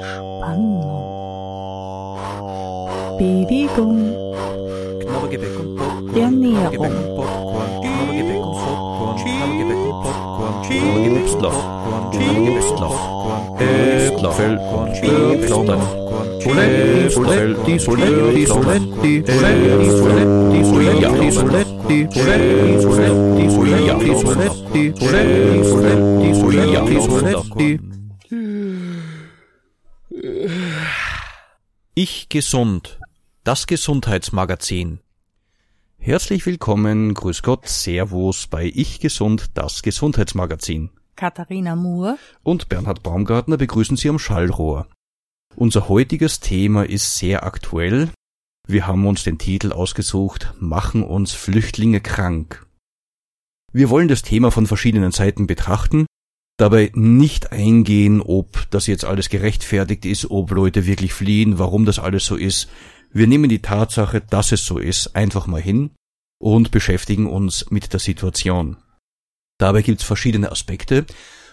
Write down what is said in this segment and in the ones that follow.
Spannung, Bewegung, Knabbergebäck und Popcorn, Ernährung, Gebäck und Popcorn, Knabbergebäck und Popcorn, Knabbergebäck und Popcorn, Knabbergebäck und Popcorn, Knabbergebäck und Popcorn, Äpfel, Knabbergebäck und Äpfel, Popcorn, Soletti, Soletti, Soletti, Soletti, Soletti, Soletti, Soletti, Soletti, Soletti, Soletti, Soletti, Soletti, Soletti, Soletti, Soletti, Soletti. Ich gesund. Das Gesundheitsmagazin. Herzlich willkommen, grüß Gott, Servus bei Ich gesund, das Gesundheitsmagazin. Katharina Moore. und Bernhard Baumgartner begrüßen Sie am Schallrohr. Unser heutiges Thema ist sehr aktuell. Wir haben uns den Titel ausgesucht, Machen uns Flüchtlinge krank. Wir wollen das Thema von verschiedenen Seiten betrachten, dabei nicht eingehen, ob das jetzt alles gerechtfertigt ist, ob Leute wirklich fliehen, warum das alles so ist. Wir nehmen die Tatsache, dass es so ist, einfach mal hin und beschäftigen uns mit der Situation. Dabei gibt es verschiedene Aspekte.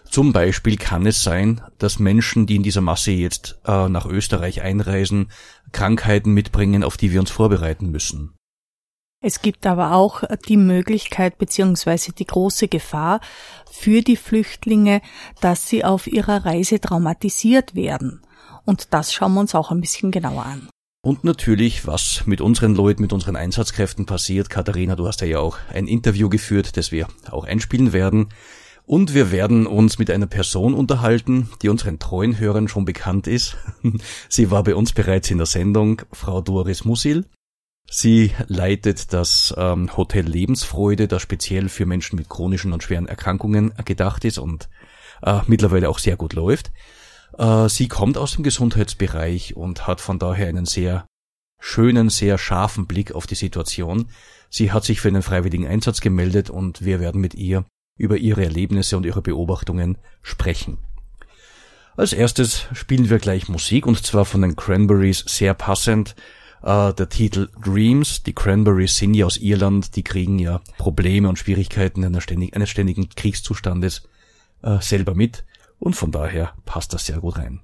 Zum Beispiel kann es sein, dass Menschen, die in dieser Masse jetzt äh, nach Österreich einreisen, Krankheiten mitbringen, auf die wir uns vorbereiten müssen. Es gibt aber auch die Möglichkeit beziehungsweise die große Gefahr für die Flüchtlinge, dass sie auf ihrer Reise traumatisiert werden. Und das schauen wir uns auch ein bisschen genauer an. Und natürlich, was mit unseren Leuten, mit unseren Einsatzkräften passiert. Katharina, du hast ja auch ein Interview geführt, das wir auch einspielen werden. Und wir werden uns mit einer Person unterhalten, die unseren treuen Hörern schon bekannt ist. Sie war bei uns bereits in der Sendung, Frau Doris Musil. Sie leitet das ähm, Hotel Lebensfreude, das speziell für Menschen mit chronischen und schweren Erkrankungen gedacht ist und äh, mittlerweile auch sehr gut läuft. Äh, sie kommt aus dem Gesundheitsbereich und hat von daher einen sehr schönen, sehr scharfen Blick auf die Situation. Sie hat sich für einen freiwilligen Einsatz gemeldet und wir werden mit ihr über ihre Erlebnisse und ihre Beobachtungen sprechen. Als erstes spielen wir gleich Musik und zwar von den Cranberries sehr passend. Äh, der Titel Dreams. Die Cranberries sind ja aus Irland, die kriegen ja Probleme und Schwierigkeiten einer ständig, eines ständigen Kriegszustandes äh, selber mit und von daher passt das sehr gut rein.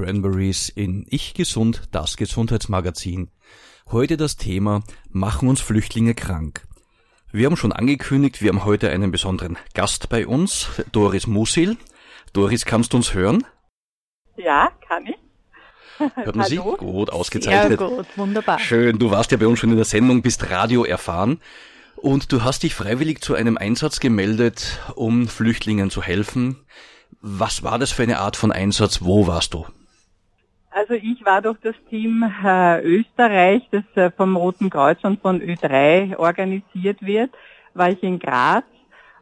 Cranberries in Ich Gesund, das Gesundheitsmagazin. Heute das Thema Machen uns Flüchtlinge krank. Wir haben schon angekündigt, wir haben heute einen besonderen Gast bei uns, Doris Musil. Doris, kannst du uns hören? Ja, kann ich. Hört man Sie? Gut, ausgezeichnet. Sehr gut, wunderbar. Schön, du warst ja bei uns schon in der Sendung, bist Radio erfahren. Und du hast dich freiwillig zu einem Einsatz gemeldet, um Flüchtlingen zu helfen. Was war das für eine Art von Einsatz? Wo warst du? Also ich war durch das Team äh, Österreich, das äh, vom Roten Kreuz und von Ö3 organisiert wird, war ich in Graz.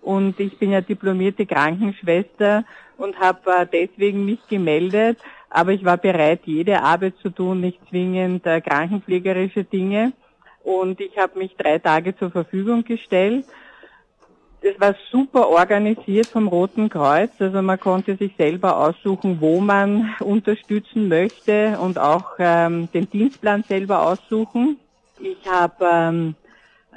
Und ich bin ja diplomierte Krankenschwester und habe äh, deswegen mich gemeldet, aber ich war bereit, jede Arbeit zu tun, nicht zwingend äh, krankenpflegerische Dinge. Und ich habe mich drei Tage zur Verfügung gestellt das war super organisiert vom Roten Kreuz. Also man konnte sich selber aussuchen, wo man unterstützen möchte und auch ähm, den Dienstplan selber aussuchen. Ich habe ähm,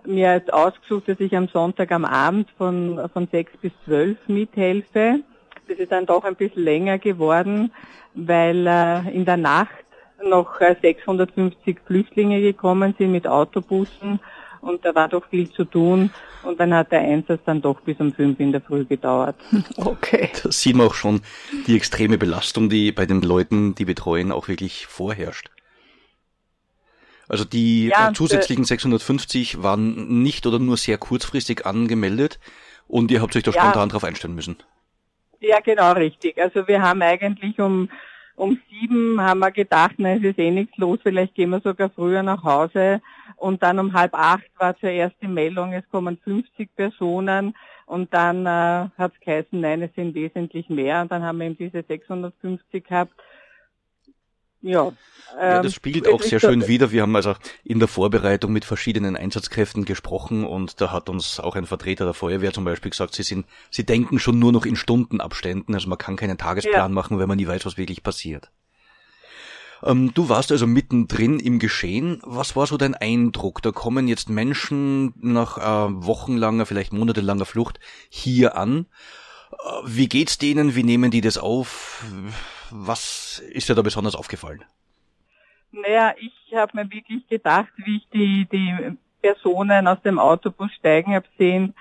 mir jetzt ausgesucht, dass ich am Sonntag am Abend von, von sechs bis zwölf mithelfe. Das ist dann doch ein bisschen länger geworden, weil äh, in der Nacht noch äh, 650 Flüchtlinge gekommen sind mit Autobussen und da war doch viel zu tun und dann hat der Einsatz dann doch bis um fünf in der Früh gedauert. Okay. Da sieht man auch schon die extreme Belastung, die bei den Leuten, die betreuen, auch wirklich vorherrscht. Also die ja, äh, zusätzlichen 650 waren nicht oder nur sehr kurzfristig angemeldet und ihr habt euch da ja, spontan drauf einstellen müssen. Ja, genau richtig. Also wir haben eigentlich um um sieben haben wir gedacht, na, es ist eh nichts los, vielleicht gehen wir sogar früher nach Hause. Und dann um halb acht war zuerst die Meldung, es kommen 50 Personen. Und dann äh, hat es geheißen, nein, es sind wesentlich mehr. Und dann haben wir eben diese 650 gehabt. Ja, ja, das ähm, spiegelt auch sehr schön wider. Wir haben also in der Vorbereitung mit verschiedenen Einsatzkräften gesprochen und da hat uns auch ein Vertreter der Feuerwehr zum Beispiel gesagt, sie sind, sie denken schon nur noch in Stundenabständen, also man kann keinen Tagesplan ja. machen, wenn man nie weiß, was wirklich passiert. Ähm, du warst also mittendrin im Geschehen. Was war so dein Eindruck? Da kommen jetzt Menschen nach äh, wochenlanger, vielleicht monatelanger Flucht hier an. Wie geht's denen? Wie nehmen die das auf? Was ist dir da besonders aufgefallen? Naja, ich habe mir wirklich gedacht, wie ich die, die Personen aus dem Autobus steigen habe sehen,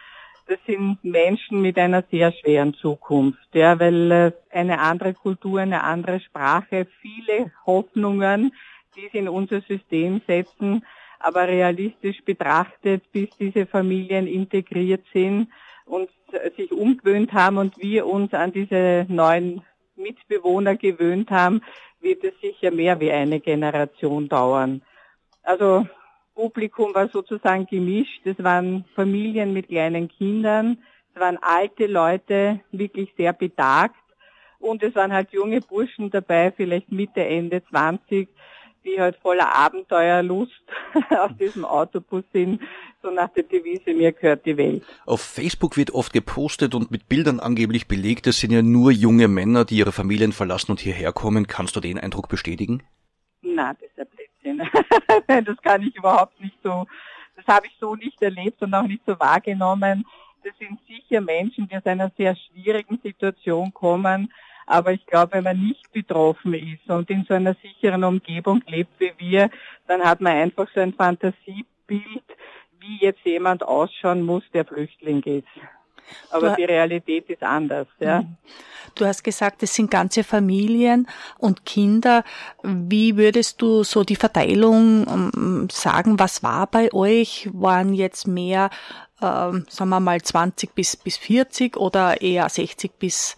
das sind Menschen mit einer sehr schweren Zukunft, ja, weil eine andere Kultur, eine andere Sprache, viele Hoffnungen, die sie in unser System setzen, aber realistisch betrachtet, bis diese Familien integriert sind und sich umgewöhnt haben und wir uns an diese neuen Mitbewohner gewöhnt haben, wird es sicher mehr wie eine Generation dauern. Also Publikum war sozusagen gemischt. Es waren Familien mit kleinen Kindern, es waren alte Leute, wirklich sehr betagt. Und es waren halt junge Burschen dabei, vielleicht Mitte, Ende 20, die halt voller Abenteuerlust aus diesem Autobus sind, so nach der Devise, mir gehört die Welt. Auf Facebook wird oft gepostet und mit Bildern angeblich belegt, es sind ja nur junge Männer, die ihre Familien verlassen und hierher kommen. Kannst du den Eindruck bestätigen? Na, das ist ein Blödsinn. das kann ich überhaupt nicht so, das habe ich so nicht erlebt und auch nicht so wahrgenommen. Das sind sicher Menschen, die aus einer sehr schwierigen Situation kommen, aber ich glaube, wenn man nicht betroffen ist und in so einer sicheren Umgebung lebt wie wir, dann hat man einfach so ein Fantasiebild, wie jetzt jemand ausschauen muss, der Flüchtling ist. Aber die Realität ist anders, ja. Mhm. Du hast gesagt, es sind ganze Familien und Kinder. Wie würdest du so die Verteilung ähm, sagen? Was war bei euch? Waren jetzt mehr, ähm, sagen wir mal, 20 bis, bis 40 oder eher 60 bis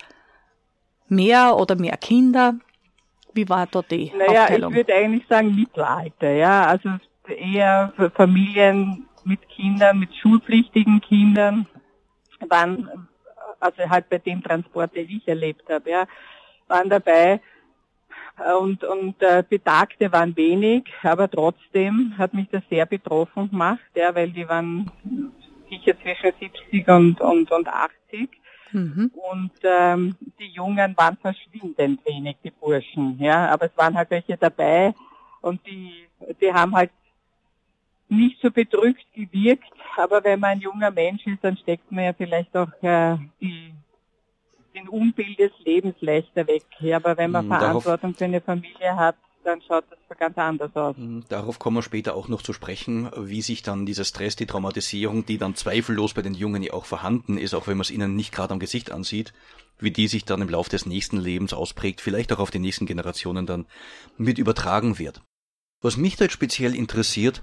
mehr oder mehr Kinder? Wie war da die naja, Aufteilung? ich würde eigentlich sagen Mittelalter, ja. Also eher Familien mit Kindern, mit schulpflichtigen Kindern waren, also halt bei dem Transport, den ich erlebt habe, ja, waren dabei und, und äh, Betagte waren wenig, aber trotzdem hat mich das sehr betroffen gemacht, ja, weil die waren sicher zwischen 70 und, und, und 80 Mhm. Und ähm, die Jungen waren verschwindend wenig, die Burschen, ja, aber es waren halt welche dabei und die, die haben halt nicht so bedrückt gewirkt, aber wenn man ein junger Mensch ist, dann steckt man ja vielleicht auch äh, die den Unbild des Lebens leichter weg. Ja, aber wenn man Hm, darauf- Verantwortung für eine Familie hat, dann schaut das ganz anders aus. Hm, Darauf kommen wir später auch noch zu sprechen, wie sich dann dieser Stress, die Traumatisierung, die dann zweifellos bei den Jungen ja auch vorhanden ist, auch wenn man es ihnen nicht gerade am Gesicht ansieht, wie die sich dann im Laufe des nächsten Lebens ausprägt, vielleicht auch auf die nächsten Generationen dann mit übertragen wird. Was mich da jetzt speziell interessiert,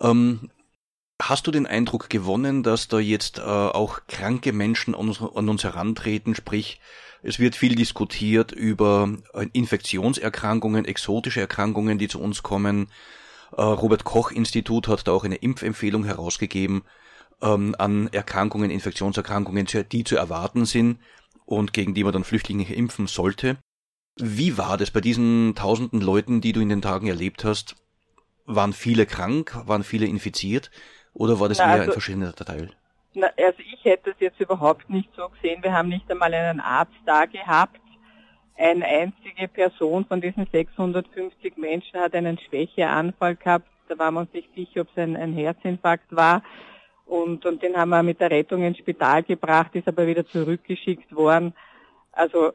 ähm, hast du den Eindruck gewonnen, dass da jetzt äh, auch kranke Menschen an uns, an uns herantreten, sprich, es wird viel diskutiert über äh, Infektionserkrankungen, exotische Erkrankungen, die zu uns kommen. Äh, Robert Koch Institut hat da auch eine Impfempfehlung herausgegeben ähm, an Erkrankungen, Infektionserkrankungen, die zu erwarten sind und gegen die man dann Flüchtlinge impfen sollte. Wie war das bei diesen tausenden Leuten, die du in den Tagen erlebt hast? Waren viele krank? Waren viele infiziert? Oder war das Na, eher ein also- verschwindener Teil? Na, also ich hätte das jetzt überhaupt nicht so gesehen. Wir haben nicht einmal einen Arzt da gehabt. Eine einzige Person von diesen 650 Menschen hat einen Schwächeanfall gehabt. Da war man uns nicht sicher, ob es ein, ein Herzinfarkt war. Und, und den haben wir mit der Rettung ins Spital gebracht, ist aber wieder zurückgeschickt worden. Also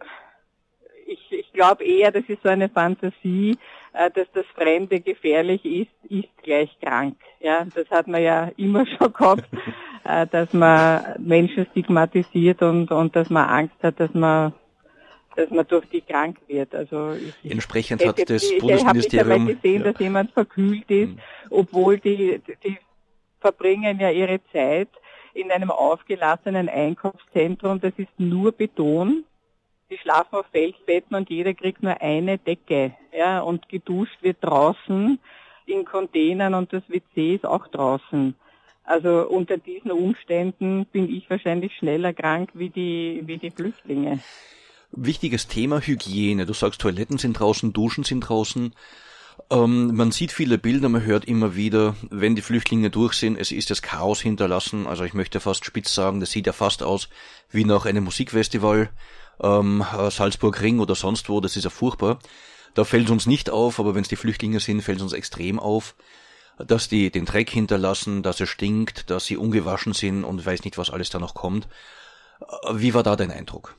ich, ich glaube eher, das ist so eine Fantasie, äh, dass das Fremde gefährlich ist, ist gleich krank. Ja, das hat man ja immer schon gehabt, äh, dass man Menschen stigmatisiert und, und dass man Angst hat, dass man dass man durch die krank wird. Also ich, ich Entsprechend hat hätte- das ich, ich habe Bundesministerium gesehen, ja, dass jemand verkühlt ist, Mhm. obwohl die, die verbringen ja ihre Zeit in einem aufgelassenen Einkaufszentrum. Das ist nur Beton. Die schlafen auf Feldbetten und jeder kriegt nur eine Decke. Ja, und geduscht wird draußen in Containern und das WC ist auch draußen. Also unter diesen Umständen bin ich wahrscheinlich schneller krank wie die, wie die Flüchtlinge. Wichtiges Thema Hygiene. Du sagst, Toiletten sind draußen, Duschen sind draußen. Ähm, man sieht viele Bilder, man hört immer wieder, wenn die Flüchtlinge durch sind, es ist das Chaos hinterlassen. Also ich möchte fast spitz sagen, das sieht ja fast aus wie nach einem Musikfestival, ähm, äh, Salzburg Ring oder sonst wo, das ist ja furchtbar. Da fällt es uns nicht auf, aber wenn es die Flüchtlinge sind, fällt es uns extrem auf, dass die den Dreck hinterlassen, dass es stinkt, dass sie ungewaschen sind und weiß nicht, was alles da noch kommt. Äh, Wie war da dein Eindruck?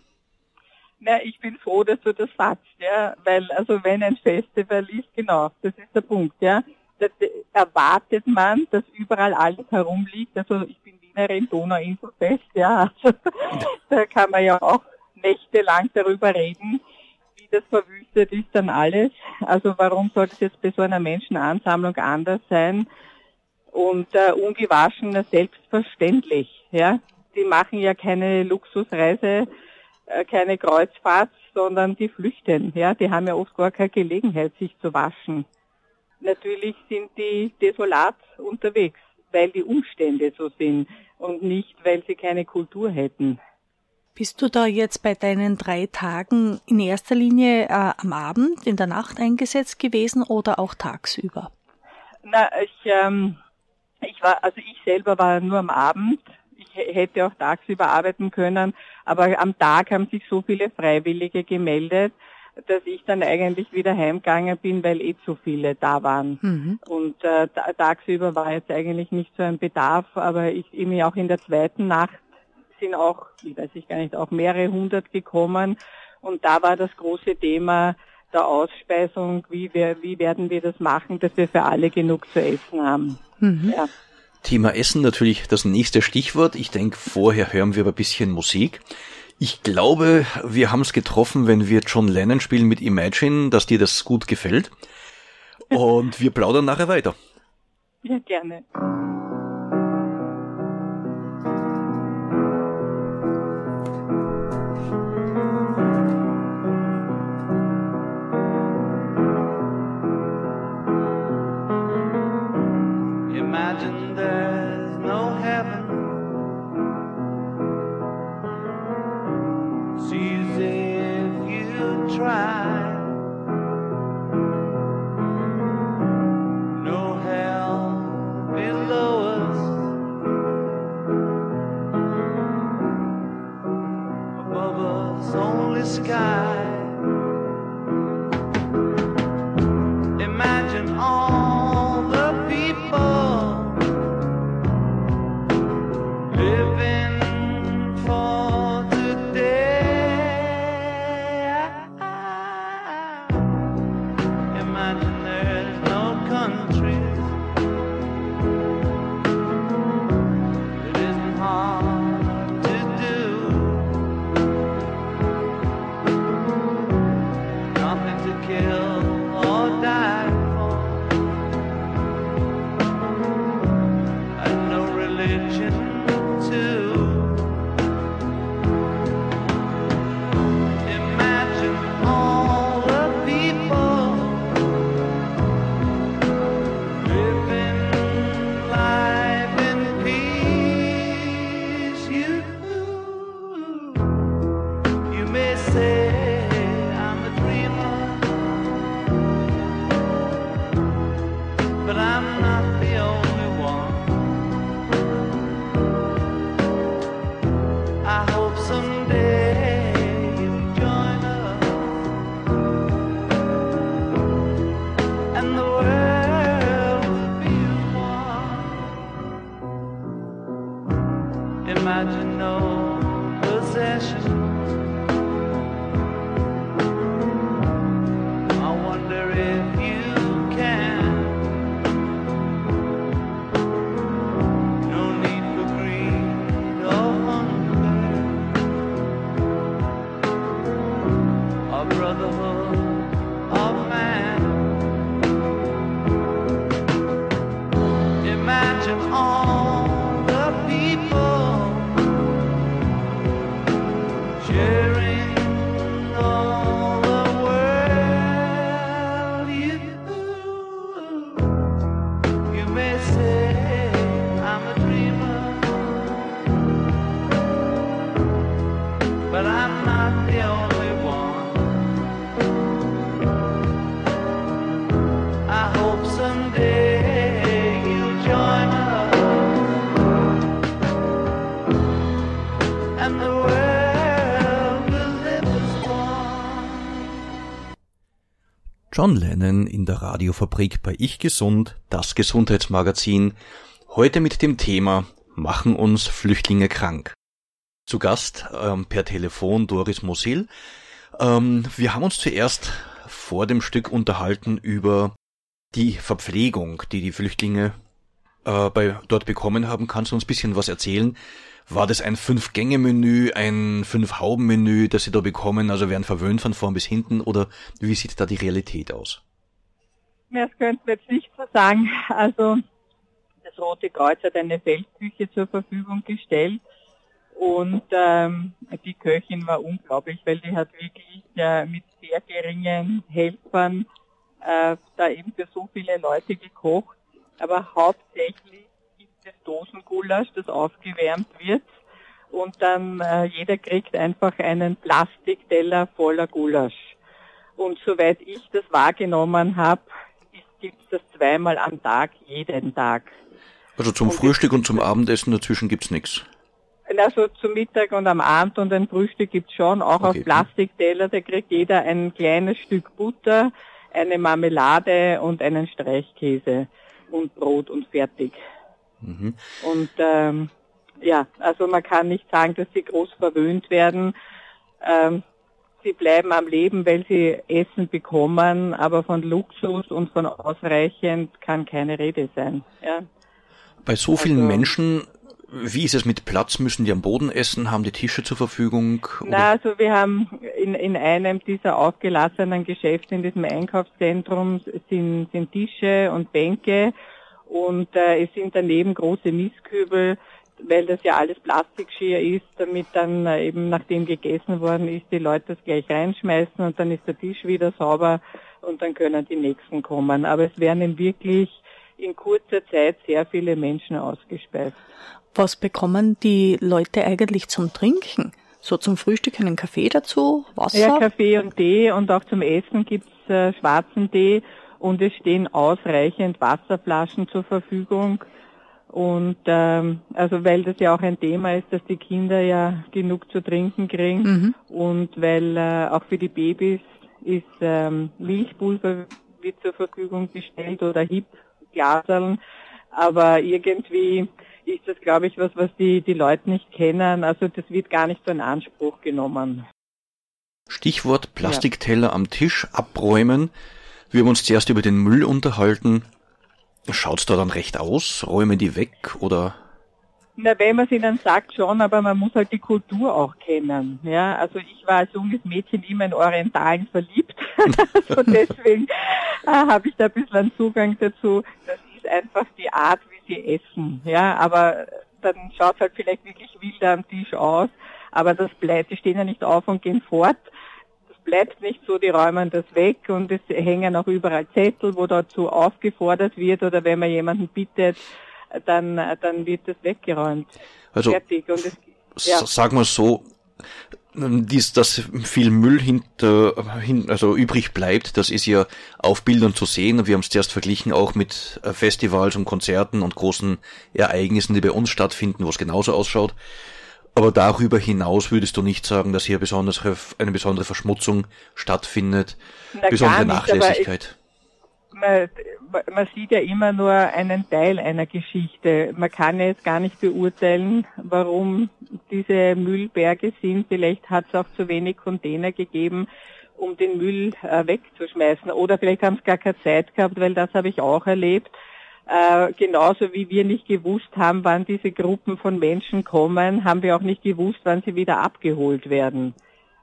Na, ich bin froh, dass du das sagst, ja, weil also wenn ein Festival ist, genau, das ist der Punkt, ja. Das erwartet man, dass überall alles herumliegt. Also ich bin Wienerin, Donauinselfest, ja. Also, da kann man ja auch nächtelang darüber reden, wie das verwüstet ist dann alles. Also warum soll es jetzt bei so einer Menschenansammlung anders sein? Und äh, ungewaschen selbstverständlich, ja. Die machen ja keine Luxusreise, äh, keine Kreuzfahrt, sondern die flüchten. Ja, die haben ja oft gar keine Gelegenheit, sich zu waschen. Natürlich sind die desolat unterwegs, weil die Umstände so sind und nicht, weil sie keine Kultur hätten. Bist du da jetzt bei deinen drei Tagen in erster Linie äh, am Abend, in der Nacht eingesetzt gewesen oder auch tagsüber? Na, ich, ähm, ich war, also ich selber war nur am Abend. Ich hätte auch tagsüber arbeiten können, aber am Tag haben sich so viele Freiwillige gemeldet, dass ich dann eigentlich wieder heimgegangen bin, weil eh zu viele da waren. Mhm. Und äh, ta- tagsüber war jetzt eigentlich nicht so ein Bedarf, aber ich eben auch in der zweiten Nacht sind auch, ich weiß ich gar nicht, auch mehrere hundert gekommen. Und da war das große Thema der Ausspeisung, wie, wir, wie werden wir das machen, dass wir für alle genug zu essen haben. Mhm. Ja. Thema Essen natürlich das nächste Stichwort. Ich denke, vorher hören wir aber ein bisschen Musik. Ich glaube, wir haben es getroffen, wenn wir John Lennon spielen mit Imagine, dass dir das gut gefällt. Und wir plaudern nachher weiter. ja, gerne. Lennon in der Radiofabrik bei Ich Gesund, das Gesundheitsmagazin, heute mit dem Thema Machen uns Flüchtlinge krank. Zu Gast ähm, per Telefon Doris Mosil. Ähm, wir haben uns zuerst vor dem Stück unterhalten über die Verpflegung, die die Flüchtlinge äh, bei, dort bekommen haben. Kannst du uns ein bisschen was erzählen? War das ein Fünf-Gänge-Menü, ein Fünf-Hauben-Menü, das sie da bekommen, also werden verwöhnt von vorn bis hinten, oder wie sieht da die Realität aus? Ja, Das könnten wir jetzt nicht so sagen. Also das Rote Kreuz hat eine Feldküche zur Verfügung gestellt und ähm, die Köchin war unglaublich, weil die hat wirklich äh, mit sehr geringen Helfern äh, da eben für so viele Leute gekocht. Aber hauptsächlich gibt es Dosengulasch, das aufgewärmt wird und dann äh, jeder kriegt einfach einen Plastikteller voller Gulasch. Und soweit ich das wahrgenommen habe, gibt es das zweimal am Tag, jeden Tag. Also zum Und Frühstück und zum Abendessen dazwischen gibt's nichts. Also zum Mittag und am Abend und ein Frühstück gibt's schon, auch Okay. auf Plastikteller. Da kriegt jeder ein kleines Stück Butter, eine Marmelade und einen Streichkäse und Brot und fertig. Mhm. Und ähm, ja, also man kann nicht sagen, dass sie groß verwöhnt werden. Ähm, sie bleiben am Leben, weil sie Essen bekommen, aber von Luxus und von ausreichend kann keine Rede sein. Ja. Bei so vielen Also- Menschen, wie ist es mit Platz? Müssen die am Boden essen? Haben die Tische zur Verfügung? Na, also wir haben in, in einem dieser aufgelassenen Geschäfte in diesem Einkaufszentrum sind, sind Tische und Bänke und äh, es sind daneben große Mistkübel, weil das ja alles Plastikgeschirr ist, damit dann äh, eben nachdem gegessen worden ist, die Leute das gleich reinschmeißen und dann ist der Tisch wieder sauber und dann können die nächsten kommen. Aber es werden eben wirklich in kurzer Zeit sehr viele Menschen ausgespeist. Was bekommen die Leute eigentlich zum Trinken? So zum Frühstück einen Kaffee dazu, Wasser? Ja, Kaffee und Tee und auch zum Essen gibt's äh, schwarzen Tee und es stehen ausreichend Wasserflaschen zur Verfügung. Und ähm, also weil das ja auch ein Thema ist, dass die Kinder ja genug zu trinken kriegen Mhm. und weil äh, auch für die Babys ist ähm, Milchpulver wird zur Verfügung gestellt oder Hip-Glaseln, aber irgendwie ist das, glaube ich, was, was die, die Leute nicht kennen. Also das wird gar nicht so in Anspruch genommen. Stichwort Plastikteller am Tisch abräumen. Wir haben uns zuerst über den Müll unterhalten. Schaut's da dann recht aus? Räumen die weg oder? Na, wenn man es ihnen sagt, schon, aber man muss halt die Kultur auch kennen. Ja, also ich war als junges Mädchen immer in Orientalen verliebt. also deswegen äh, habe ich da ein bisschen einen Zugang dazu. Das ist einfach die Art, wie sie essen. Ja, aber dann schaut halt vielleicht wirklich wilder am Tisch aus. Aber das bleibt, die stehen ja nicht auf und gehen fort. Bleibt nicht so, die räumen das weg und es hängen auch überall Zettel, wo dazu aufgefordert wird oder wenn man jemanden bittet, dann, dann wird das weggeräumt. Also, Fertig. Und es, ja. sagen wir so, dies, dass viel Müll hinter, hin, also übrig bleibt, das ist ja auf Bildern zu sehen. Wir haben es zuerst verglichen auch mit äh, Festivals und Konzerten und großen Ereignissen, die bei uns stattfinden, wo es genauso ausschaut. Aber darüber hinaus würdest du nicht sagen, dass hier besondere, eine besondere Verschmutzung stattfindet, Na, besondere nicht, Nachlässigkeit. man, man sieht ja immer nur einen Teil einer Geschichte. Man kann jetzt gar nicht beurteilen, warum diese Müllberge sind. Vielleicht hat es auch zu wenig Container gegeben, um den Müll äh, wegzuschmeißen. Oder vielleicht haben es gar keine Zeit gehabt, weil das habe ich auch erlebt. Äh, genauso wie wir nicht gewusst haben, wann diese Gruppen von Menschen kommen, haben wir auch nicht gewusst, wann sie wieder abgeholt werden.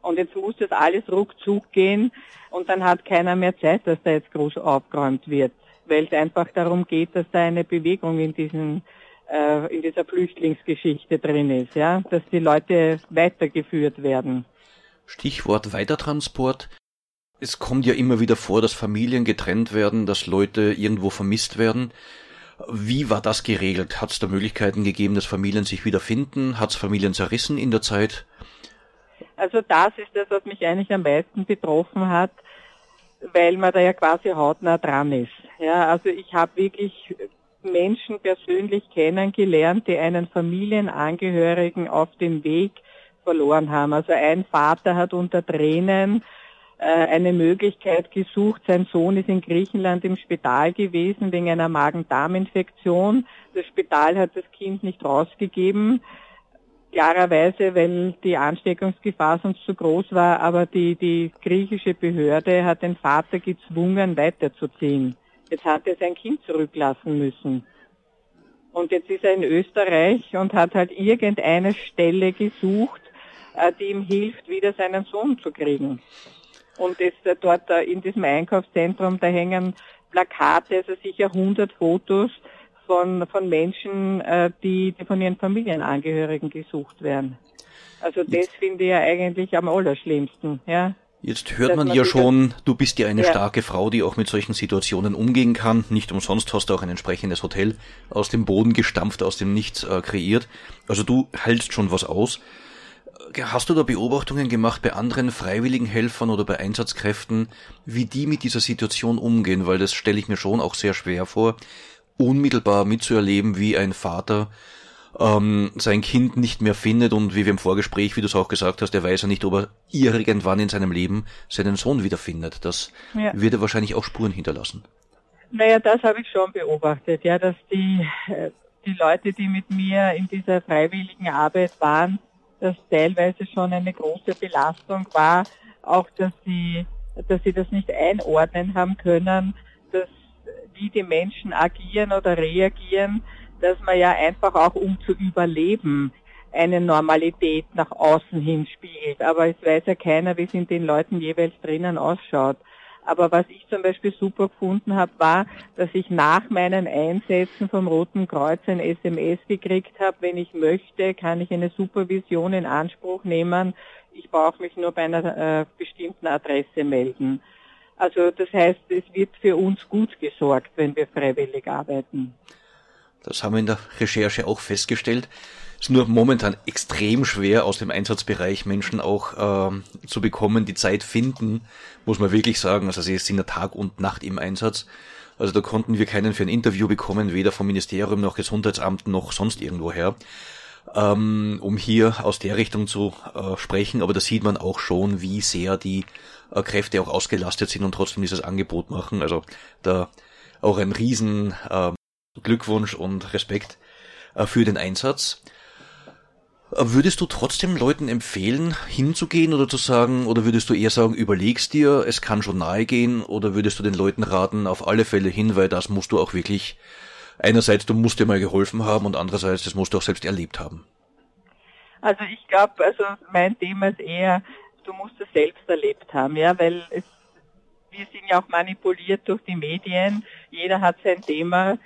Und jetzt muss das alles ruckzuck gehen und dann hat keiner mehr Zeit, dass da jetzt groß aufgeräumt wird, weil es einfach darum geht, dass da eine Bewegung in diesen äh, in dieser Flüchtlingsgeschichte drin ist, ja, dass die Leute weitergeführt werden. Stichwort Weitertransport. Es kommt ja immer wieder vor, dass Familien getrennt werden, dass Leute irgendwo vermisst werden. Wie war das geregelt? Hat es da Möglichkeiten gegeben, dass Familien sich wiederfinden? Hat es Familien zerrissen in der Zeit? Also das ist das, was mich eigentlich am meisten betroffen hat, weil man da ja quasi hautnah dran ist. Ja, also ich habe wirklich Menschen persönlich kennengelernt, die einen Familienangehörigen auf dem Weg verloren haben. Also ein Vater hat unter Tränen eine Möglichkeit gesucht. Sein Sohn ist in Griechenland im Spital gewesen wegen einer Magen-Darm-Infektion. Das Spital hat das Kind nicht rausgegeben klarerweise, weil die Ansteckungsgefahr sonst zu groß war, aber die, die griechische Behörde hat den Vater gezwungen, weiterzuziehen. Jetzt hat er sein Kind zurücklassen müssen. Und jetzt ist er in Österreich und hat halt irgendeine Stelle gesucht, äh, die ihm hilft, wieder seinen Sohn zu kriegen. Und das, äh, dort äh, in diesem Einkaufszentrum, da hängen Plakate, also sicher 100 Fotos, von, von Menschen, äh, die, die von ihren Familienangehörigen gesucht werden. Also das finde ich ja eigentlich am allerschlimmsten, ja. Jetzt hört man man ja schon, du bist ja eine Ja. starke Frau, die auch mit solchen Situationen umgehen kann. Nicht umsonst hast du auch ein entsprechendes Hotel aus dem Boden gestampft, aus dem Nichts äh, kreiert. Also du hältst schon was aus. Äh, Hast du da Beobachtungen gemacht bei anderen freiwilligen Helfern oder bei Einsatzkräften, wie die mit dieser Situation umgehen? Weil das stelle ich mir schon auch sehr schwer vor, unmittelbar mitzuerleben, wie ein Vater ähm, sein Kind nicht mehr findet und wie wir im Vorgespräch, wie du es auch gesagt hast, er weiß ja nicht, ob er irgendwann in seinem Leben seinen Sohn wiederfindet. Das Ja. wird er wahrscheinlich auch Spuren hinterlassen. Naja, das habe ich schon beobachtet, ja, dass die, äh, die Leute, die mit mir in dieser freiwilligen Arbeit waren, das teilweise schon eine große Belastung war, auch dass sie, dass sie das nicht einordnen haben können, dass wie die Menschen agieren oder reagieren, dass man ja einfach auch um zu überleben eine Normalität nach außen hin spiegelt. Aber es weiß ja keiner, wie es in den Leuten jeweils drinnen ausschaut. Aber was ich zum Beispiel super gefunden habe, war, dass ich nach meinen Einsätzen vom Roten Kreuz ein SMS gekriegt habe, wenn ich möchte, kann ich eine Supervision in Anspruch nehmen. Ich brauche mich nur bei einer äh, bestimmten Adresse melden. Also das heißt, es wird für uns gut gesorgt, wenn wir freiwillig arbeiten. Das haben wir in der Recherche auch festgestellt. Es ist nur momentan extrem schwer, aus dem Einsatzbereich Menschen auch ähm, zu bekommen, die Zeit finden, muss man wirklich sagen. Also sie sind ja Tag und Nacht im Einsatz. Also da konnten wir keinen für ein Interview bekommen, weder vom Ministerium noch Gesundheitsamt noch sonst irgendwoher, ähm, um hier aus der Richtung zu äh, sprechen. Aber da sieht man auch schon, wie sehr die äh, Kräfte auch ausgelastet sind und trotzdem dieses Angebot machen. Also da auch ein riesen äh, Glückwunsch und Respekt äh, für den Einsatz. Würdest du trotzdem Leuten empfehlen, hinzugehen oder zu sagen, oder würdest du eher sagen, überlegst dir, es kann schon nahe gehen, oder würdest du den Leuten raten, auf alle Fälle hin, weil das musst du auch wirklich, einerseits, du musst dir mal geholfen haben und andererseits, das musst du auch selbst erlebt haben. Also ich glaube, also mein Thema ist eher, du musst es selbst erlebt haben, ja, weil es, wir sind ja auch manipuliert durch die Medien. Jeder hat sein Thema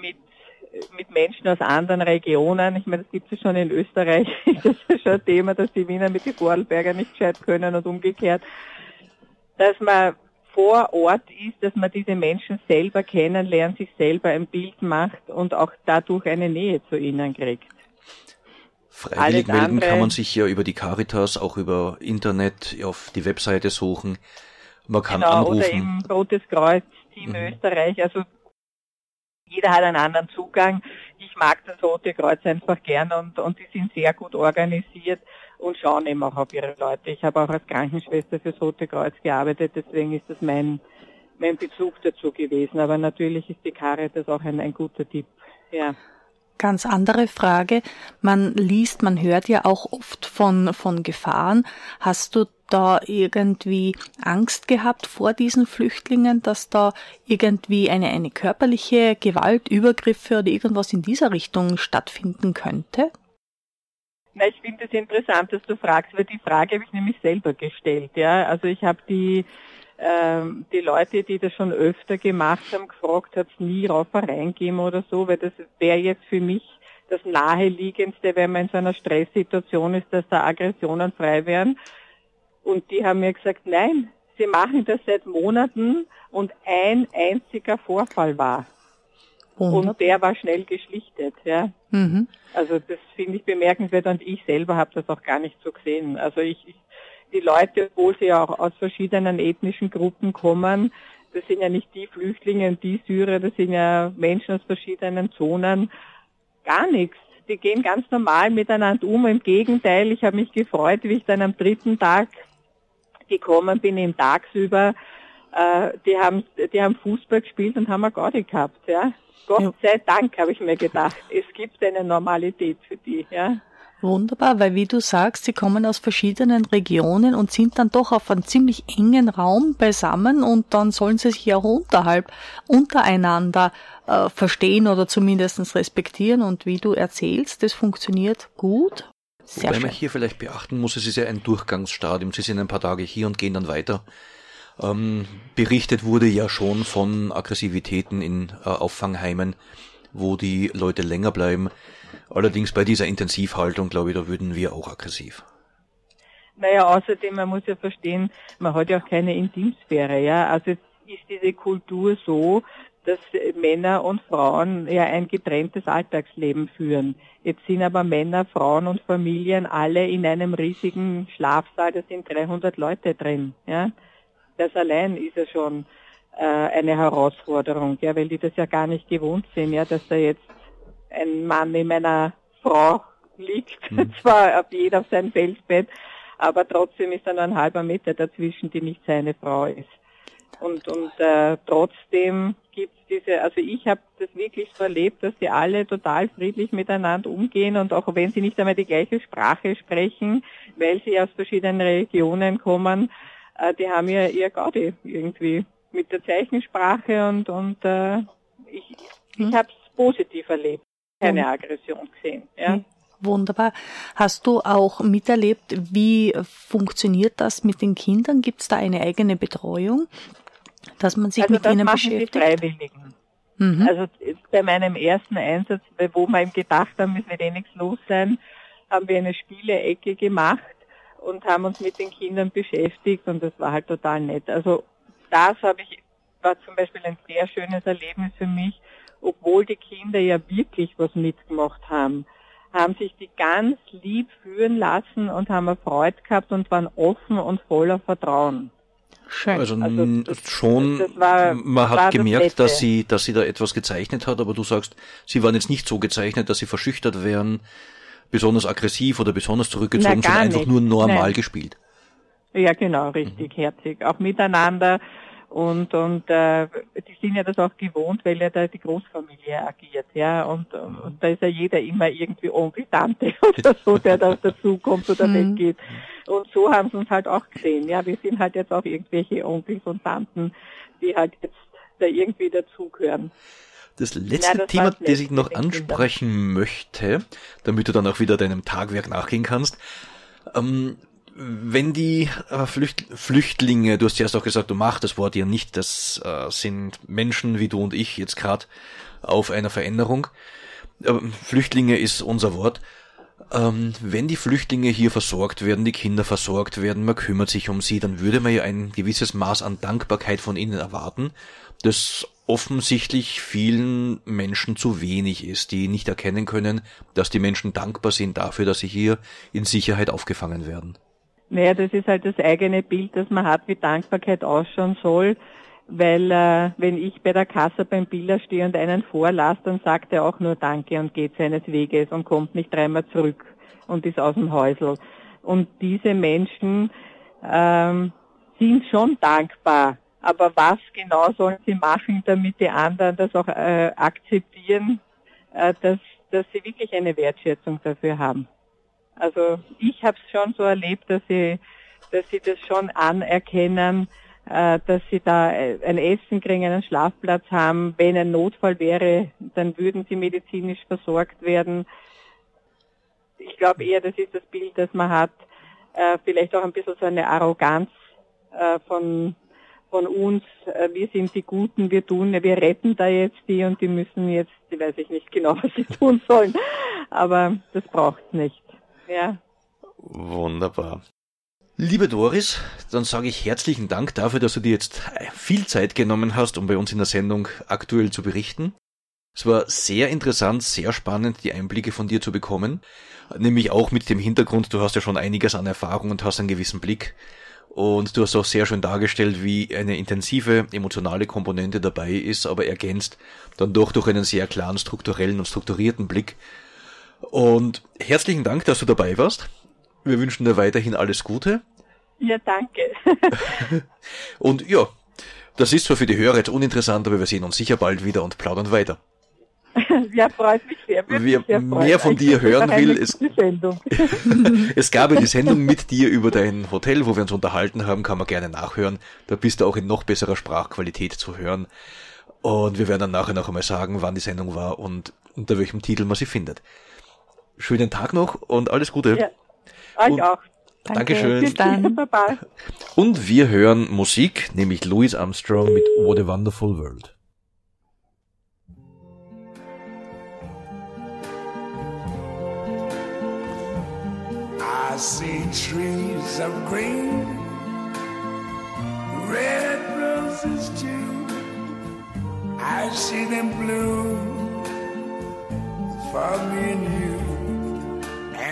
mit mit Menschen aus anderen Regionen. Ich meine, das gibt es schon in Österreich. Das ist schon ein Thema, dass die Wiener mit den Vorarlberger nicht gescheit können und umgekehrt. Dass man vor Ort ist, dass man diese Menschen selber kennenlernt, sich selber ein Bild macht und auch dadurch eine Nähe zu ihnen kriegt. Freiwillig melden kann man sich ja über die Caritas, auch über Internet auf die Webseite suchen. Man kann genau, anrufen. Oder im Rotes Kreuz Team mhm. Österreich. Also jeder hat einen anderen Zugang. Ich mag das Rote Kreuz einfach gern und, und die sind sehr gut organisiert und schauen eben auch auf ihre Leute. Ich habe auch als Krankenschwester fürs Rote Kreuz gearbeitet, deswegen ist das mein, mein Bezug dazu gewesen. Aber natürlich ist die Caritas auch ein, ein guter Tipp. Ja. Ganz andere Frage. Man liest, man hört ja auch oft von, von Gefahren. Hast du da irgendwie Angst gehabt vor diesen Flüchtlingen, dass da irgendwie eine, eine körperliche Gewalt, Übergriffe oder irgendwas in dieser Richtung stattfinden könnte? Na, ich finde es interessant, dass du fragst, weil die Frage habe ich nämlich selber gestellt. Ja, also ich habe die ähm, die Leute, die das schon öfter gemacht haben, gefragt, hat es nie Raufereien gegeben oder so, weil das wäre jetzt für mich das naheliegendste, wenn man in so einer Stresssituation ist, dass da Aggressionen frei werden. Und die haben mir gesagt, nein, sie machen das seit Monaten und ein einziger Vorfall war. Und der war schnell geschlichtet, ja. Mhm. Also das finde ich bemerkenswert und ich selber habe das auch gar nicht so gesehen. Also ich, ich die Leute, obwohl sie ja auch aus verschiedenen ethnischen Gruppen kommen, das sind ja nicht die Flüchtlinge und die Syrer, das sind ja Menschen aus verschiedenen Zonen, gar nichts. Die gehen ganz normal miteinander um. Im Gegenteil, ich habe mich gefreut, wie ich dann am dritten Tag gekommen bin, im Tagsüber. Äh, die haben, die haben Fußball gespielt und haben eine Gaudi gehabt, ja. Gott ja. sei Dank, habe ich mir gedacht. Es gibt eine Normalität für die, ja. Wunderbar, weil wie du sagst, sie kommen aus verschiedenen Regionen und sind dann doch auf einem ziemlich engen Raum beisammen und dann sollen sie sich auch unterhalb untereinander äh, verstehen oder zumindest respektieren und wie du erzählst, das funktioniert gut. Sehr Wobei schön. man hier vielleicht beachten muss, es ist ja ein Durchgangsstadium. Sie sind ein paar Tage hier und gehen dann weiter. Ähm, berichtet wurde ja schon von Aggressivitäten in äh, Auffangheimen, wo die Leute länger bleiben. Allerdings bei dieser Intensivhaltung, glaube ich, da würden wir auch aggressiv. Naja, außerdem, man muss ja verstehen, man hat ja auch keine Intimsphäre, ja. Also ist diese Kultur so, dass Männer und Frauen ja ein getrenntes Alltagsleben führen. Jetzt sind aber Männer, Frauen und Familien alle in einem riesigen Schlafsaal, da sind 300 Leute drin, ja. Das allein ist ja schon äh, eine Herausforderung, ja, weil die das ja gar nicht gewohnt sind, ja, dass da jetzt ein Mann in meiner Frau liegt, mhm. zwar auf jeder auf seinem Feldbett, aber trotzdem ist da nur ein halber Meter dazwischen, die nicht seine Frau ist. Und, und äh, trotzdem gibt es diese, also ich habe das wirklich so erlebt, dass die alle total friedlich miteinander umgehen und auch wenn sie nicht einmal die gleiche Sprache sprechen, weil sie aus verschiedenen Regionen kommen, äh, die haben ja ihr Gaudi irgendwie mit der Zeichensprache und, und äh, ich, ich habe es positiv erlebt keine Aggression gesehen. Ja. Wunderbar. Hast du auch miterlebt, wie funktioniert das mit den Kindern? Gibt es da eine eigene Betreuung, dass man sich also mit ihnen beschäftigt? Die Freiwilligen. Mhm. Also bei meinem ersten Einsatz, wo wir ihm gedacht haben, es wird eh nichts los sein, haben wir eine Spielecke gemacht und haben uns mit den Kindern beschäftigt und das war halt total nett. Also das habe ich, war zum Beispiel ein sehr schönes Erlebnis für mich, obwohl die Kinder ja wirklich was mitgemacht haben, haben sich die ganz lieb führen lassen und haben Freude gehabt und waren offen und voller Vertrauen. Schön. Also, also das, schon, das war, man hat gemerkt, dass sie, dass sie da etwas gezeichnet hat, aber du sagst, sie waren jetzt nicht so gezeichnet, dass sie verschüchtert wären, besonders aggressiv oder besonders zurückgezogen, sondern einfach nur normal Nein. gespielt. Ja, genau, richtig, mhm. herzig. Auch miteinander Und, und äh, die sind ja das auch gewohnt, weil ja da die Großfamilie agiert, ja. Und, und da ist ja jeder immer irgendwie Onkel, Tante oder so, der da dazukommt oder Mhm. weggeht. Und so haben sie uns halt auch gesehen. Ja, wir sind halt jetzt auch irgendwelche Onkels und Tanten, die halt jetzt da irgendwie dazugehören. Das letzte das Thema, das ich noch ansprechen möchte, damit du dann auch wieder deinem Tagwerk nachgehen kannst. Ähm, wenn die äh, Flücht Flüchtlinge, du hast ja erst auch gesagt, du machst das Wort ja nicht, das äh, sind Menschen wie du und ich jetzt gerade auf einer Veränderung. Aber Flüchtlinge ist unser Wort. Ähm, wenn die Flüchtlinge hier versorgt werden, die Kinder versorgt werden, man kümmert sich um sie, dann würde man ja ein gewisses Maß an Dankbarkeit von ihnen erwarten, das offensichtlich vielen Menschen zu wenig ist, die nicht erkennen können, dass die Menschen dankbar sind dafür, dass sie hier in Sicherheit aufgefangen werden. Naja, das ist halt das eigene Bild, das man hat, wie Dankbarkeit ausschauen soll. Weil äh, wenn ich bei der Kasse beim Biller stehe und einen vorlasse, dann sagt er auch nur Danke und geht seines Weges und kommt nicht dreimal zurück und ist aus dem Häusl. Und diese Menschen ähm, sind schon dankbar. Aber was genau sollen sie machen, damit die anderen das auch äh, akzeptieren, äh, dass, dass sie wirklich eine Wertschätzung dafür haben? Also ich habe es schon so erlebt, dass sie, dass sie das schon anerkennen, äh, dass sie da äh, ein Essen kriegen, einen Schlafplatz haben. Wenn ein Notfall wäre, dann würden sie medizinisch versorgt werden. Ich glaube eher, das ist das Bild, das man hat. Äh, vielleicht auch ein bisschen so eine Arroganz äh, von von uns, äh, wir sind die Guten, wir tun, wir retten da jetzt die und die müssen jetzt, die weiß ich nicht genau, was sie tun sollen, aber das braucht's nicht. Ja, Wunderbar. Liebe Doris, dann sage ich herzlichen Dank dafür, dass du dir jetzt viel Zeit genommen hast, um bei uns in der Sendung aktuell zu berichten. Es war sehr interessant, sehr spannend, die Einblicke von dir zu bekommen. Nämlich auch mit dem Hintergrund, du hast ja schon einiges an Erfahrung und hast einen gewissen Blick. Und du hast auch sehr schön dargestellt, wie eine intensive emotionale Komponente dabei ist, aber ergänzt dann doch durch einen sehr klaren strukturellen und strukturierten Blick. Und herzlichen Dank, dass du dabei warst. Wir wünschen dir weiterhin alles Gute. ja, danke. Und ja, das ist zwar für die Hörer jetzt uninteressant, aber wir sehen uns sicher bald wieder und plaudern weiter. ja, freut mich sehr. Wer sehr mehr von dir hören will, Sendung. Es gab ja die Sendung mit dir über dein Hotel, wo wir uns unterhalten haben, kann man gerne nachhören. Da bist du auch in noch besserer Sprachqualität zu hören. Und wir werden dann nachher noch einmal sagen, wann die Sendung war und unter welchem Titel man sie findet. Schönen Tag noch und alles Gute. Ja, euch Und- auch. Dankeschön. Bis dann. Baba. Und wir hören Musik, nämlich Louis Armstrong mit What a Wonderful World. I see trees of green, red roses too. I see them bloom for me and you.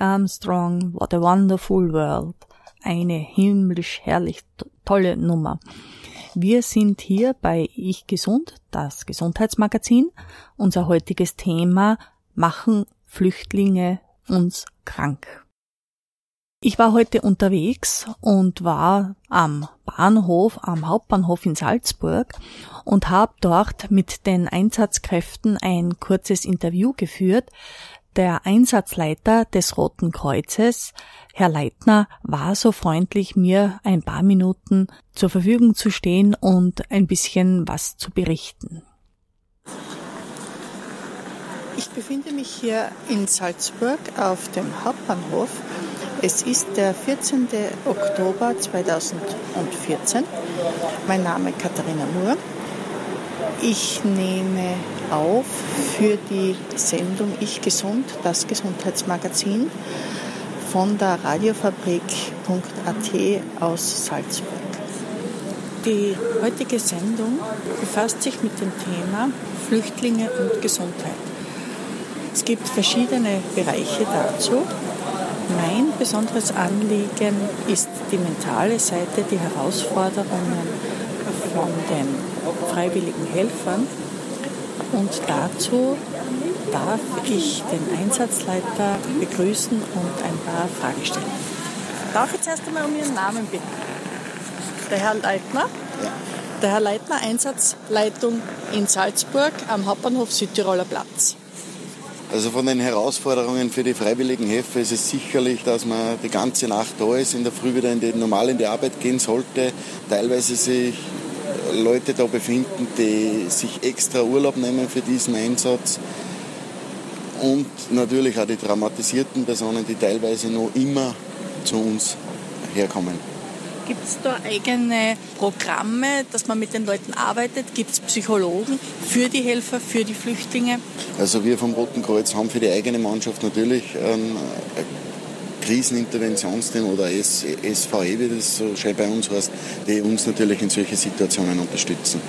Armstrong, What a Wonderful World. Eine himmlisch herrlich to- tolle Nummer. Wir sind hier bei Ich Gesund, das Gesundheitsmagazin. Unser heutiges Thema machen Flüchtlinge uns krank. Ich war heute unterwegs und war am Bahnhof, am Hauptbahnhof in Salzburg und habe dort mit den Einsatzkräften ein kurzes Interview geführt. Der Einsatzleiter des Roten Kreuzes, Herr Leitner, war so freundlich, mir ein paar Minuten zur Verfügung zu stehen und ein bisschen was zu berichten. Ich befinde mich hier in Salzburg auf dem Hauptbahnhof. Es ist der 14. Oktober 2014. Mein Name Katharina Moore. Ich nehme auf für die Sendung Ich Gesund, das Gesundheitsmagazin von der Radiofabrik.at aus Salzburg. Die heutige Sendung befasst sich mit dem Thema Flüchtlinge und Gesundheit. Es gibt verschiedene Bereiche dazu. Mein besonderes Anliegen ist die mentale Seite, die Herausforderungen von den freiwilligen Helfern. Und dazu darf ich den Einsatzleiter begrüßen und ein paar Fragen stellen. Darf ich zuerst einmal um Ihren Namen bitten? Der Herr Leitner? Der Herr Leitner, Einsatzleitung in Salzburg am Hauptbahnhof Südtiroler Platz. Also von den Herausforderungen für die freiwilligen Helfer ist es sicherlich, dass man die ganze Nacht da ist, in der Früh wieder in die, normal in die Arbeit gehen sollte. Teilweise sich Leute da befinden, die sich extra Urlaub nehmen für diesen Einsatz. Und natürlich auch die traumatisierten Personen, die teilweise noch immer zu uns herkommen. Gibt es da eigene Programme, dass man mit den Leuten arbeitet? Gibt es Psychologen für die Helfer, für die Flüchtlinge? Also wir vom Roten Kreuz haben für die eigene Mannschaft natürlich ein Kriseninterventionsteam oder SVE, wie das so schön bei uns heißt, die uns natürlich in solche Situationen unterstützen.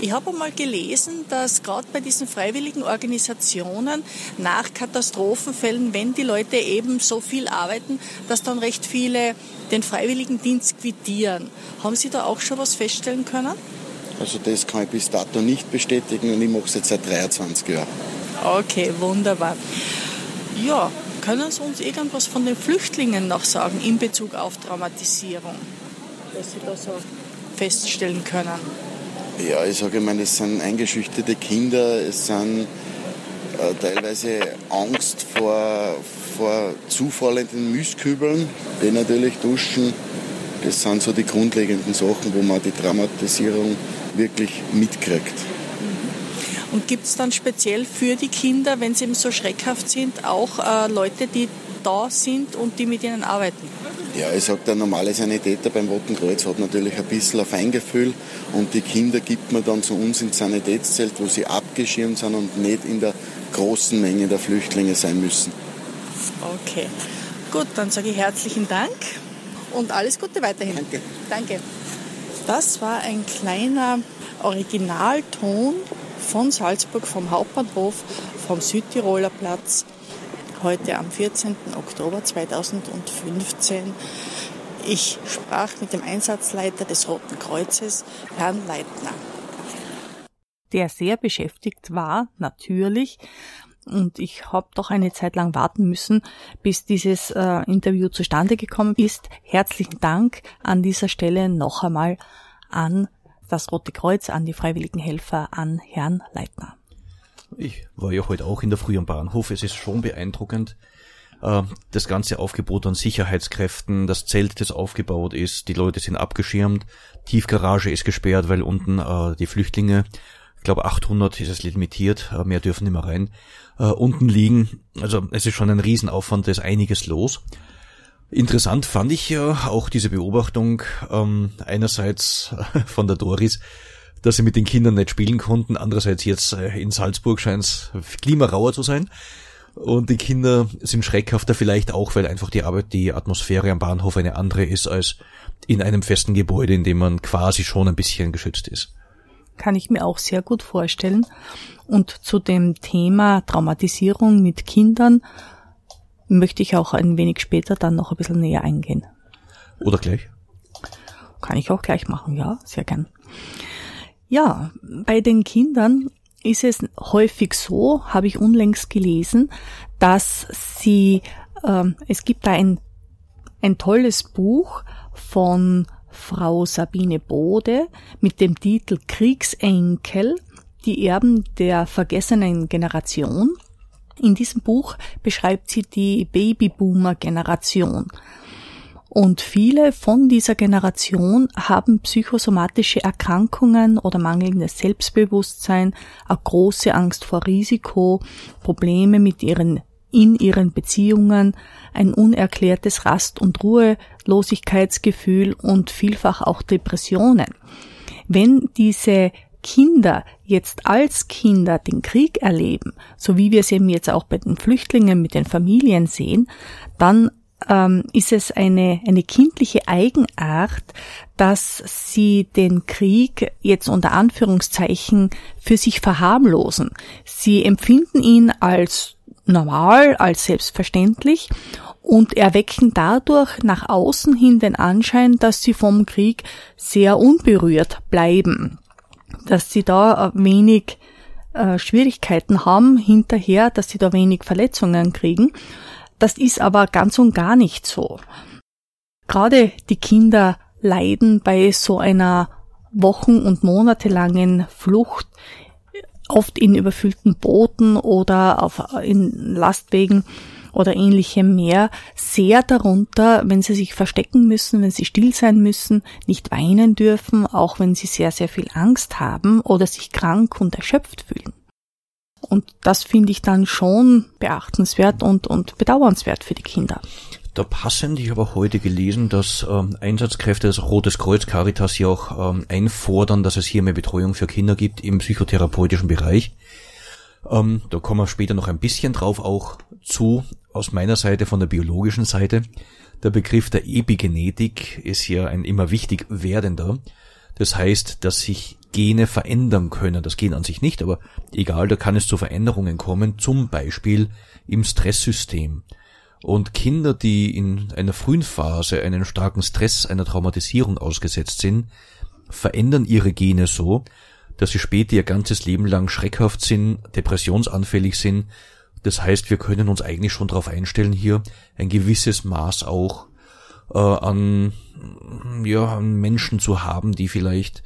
Ich habe einmal gelesen, dass gerade bei diesen freiwilligen Organisationen nach Katastrophenfällen, wenn die Leute eben so viel arbeiten, dass dann recht viele den Freiwilligendienst quittieren. Haben Sie da auch schon was feststellen können? Also das kann ich bis dato nicht bestätigen und ich mache es jetzt seit 23 Jahren. Okay, wunderbar. Ja, können Sie uns irgendwas von den Flüchtlingen noch sagen in Bezug auf Traumatisierung, was Sie da so feststellen können? Ja, ich sage mal, es sind eingeschüchterte Kinder, es sind äh, teilweise Angst vor, vor zufallenden Mistkübeln, die natürlich duschen. Das sind so die grundlegenden Sachen, wo man die Traumatisierung wirklich mitkriegt. Und gibt es dann speziell für die Kinder, wenn sie eben so schreckhaft sind, auch äh, Leute, die da sind und die mit ihnen arbeiten? Ja, ich sage, der normale Sanitäter beim Roten Kreuz hat natürlich ein bisschen ein Feingefühl und die Kinder gibt man dann zu uns ins Sanitätszelt, wo sie abgeschirmt sind und nicht in der großen Menge der Flüchtlinge sein müssen. Okay, gut, dann sage ich herzlichen Dank und alles Gute weiterhin. Danke. Danke. Das war ein kleiner Originalton von Salzburg, vom Hauptbahnhof, vom Südtiroler Platz, heute am 14. Oktober 2015. Ich sprach mit dem Einsatzleiter des Roten Kreuzes, Herrn Leitner. Der sehr beschäftigt war, natürlich, und ich habe doch eine Zeit lang warten müssen, bis dieses äh, Interview zustande gekommen ist. Herzlichen Dank an dieser Stelle noch einmal an das Rote Kreuz, an die freiwilligen Helfer, an Herrn Leitner. Ich war ja heute auch in der Früh am Bahnhof. Es ist schon beeindruckend. äh, Das ganze Aufgebot an Sicherheitskräften, das Zelt, das aufgebaut ist, die Leute sind abgeschirmt, Tiefgarage ist gesperrt, weil unten äh, die Flüchtlinge, ich glaube 800 ist es limitiert, äh, mehr dürfen nicht mehr rein, unten liegen. Also es ist schon ein Riesenaufwand, da ist einiges los. Interessant fand ich ja auch diese Beobachtung ähm, einerseits von der Doris, dass sie mit den Kindern nicht spielen konnten. Andererseits jetzt äh, in Salzburg scheint es klimarauer zu sein. Und die Kinder sind schreckhafter vielleicht auch, weil einfach die Arbeit, die Atmosphäre am Bahnhof eine andere ist als in einem festen Gebäude, in dem man quasi schon ein bisschen geschützt ist. Kann ich mir auch sehr gut vorstellen. Und zu dem Thema Traumatisierung mit Kindern möchte ich auch ein wenig später dann noch ein bisschen näher eingehen. Oder gleich? Kann ich auch gleich machen, ja, sehr gern. Ja, bei den Kindern ist es häufig so, habe ich unlängst gelesen, dass sie, ähm, es gibt da ein, ein tolles Buch von Frau Sabine Bode mit dem Titel Kriegsenkel, die Erben der vergessenen Generation. In diesem Buch beschreibt sie die Babyboomer-Generation. Und viele von dieser Generation haben psychosomatische Erkrankungen oder mangelndes Selbstbewusstsein, eine große Angst vor Risiko, Probleme mit ihren in ihren Beziehungen, ein unerklärtes Rast- und Ruhelosigkeitsgefühl und vielfach auch Depressionen. Wenn diese Kinder jetzt als Kinder den Krieg erleben, so wie wir es eben jetzt auch bei den Flüchtlingen mit den Familien sehen, dann ähm, ist es eine, eine kindliche Eigenart, dass sie den Krieg jetzt unter Anführungszeichen für sich verharmlosen. Sie empfinden ihn als normal, als selbstverständlich und erwecken dadurch nach außen hin den Anschein, dass sie vom Krieg sehr unberührt bleiben dass sie da wenig äh, Schwierigkeiten haben hinterher, dass sie da wenig Verletzungen kriegen. Das ist aber ganz und gar nicht so. Gerade die Kinder leiden bei so einer wochen- und monatelangen Flucht oft in überfüllten Booten oder auf, in Lastwegen oder ähnlichem mehr sehr darunter, wenn sie sich verstecken müssen, wenn sie still sein müssen, nicht weinen dürfen, auch wenn sie sehr, sehr viel Angst haben oder sich krank und erschöpft fühlen. Und das finde ich dann schon beachtenswert und, und bedauernswert für die Kinder. Da passend, ich habe heute gelesen, dass ähm, Einsatzkräfte des Rotes Kreuz Caritas ja auch ähm, einfordern, dass es hier mehr Betreuung für Kinder gibt im psychotherapeutischen Bereich. Ähm, da kommen wir später noch ein bisschen drauf auch zu, aus meiner Seite, von der biologischen Seite. Der Begriff der Epigenetik ist ja ein immer wichtig werdender. Das heißt, dass sich Gene verändern können. Das Gen an sich nicht, aber egal, da kann es zu Veränderungen kommen, zum Beispiel im Stresssystem. Und Kinder, die in einer frühen Phase einen starken Stress, einer Traumatisierung ausgesetzt sind, verändern ihre Gene so, dass sie später ihr ganzes Leben lang schreckhaft sind, depressionsanfällig sind. Das heißt, wir können uns eigentlich schon darauf einstellen, hier ein gewisses Maß auch äh, an, ja, an Menschen zu haben, die vielleicht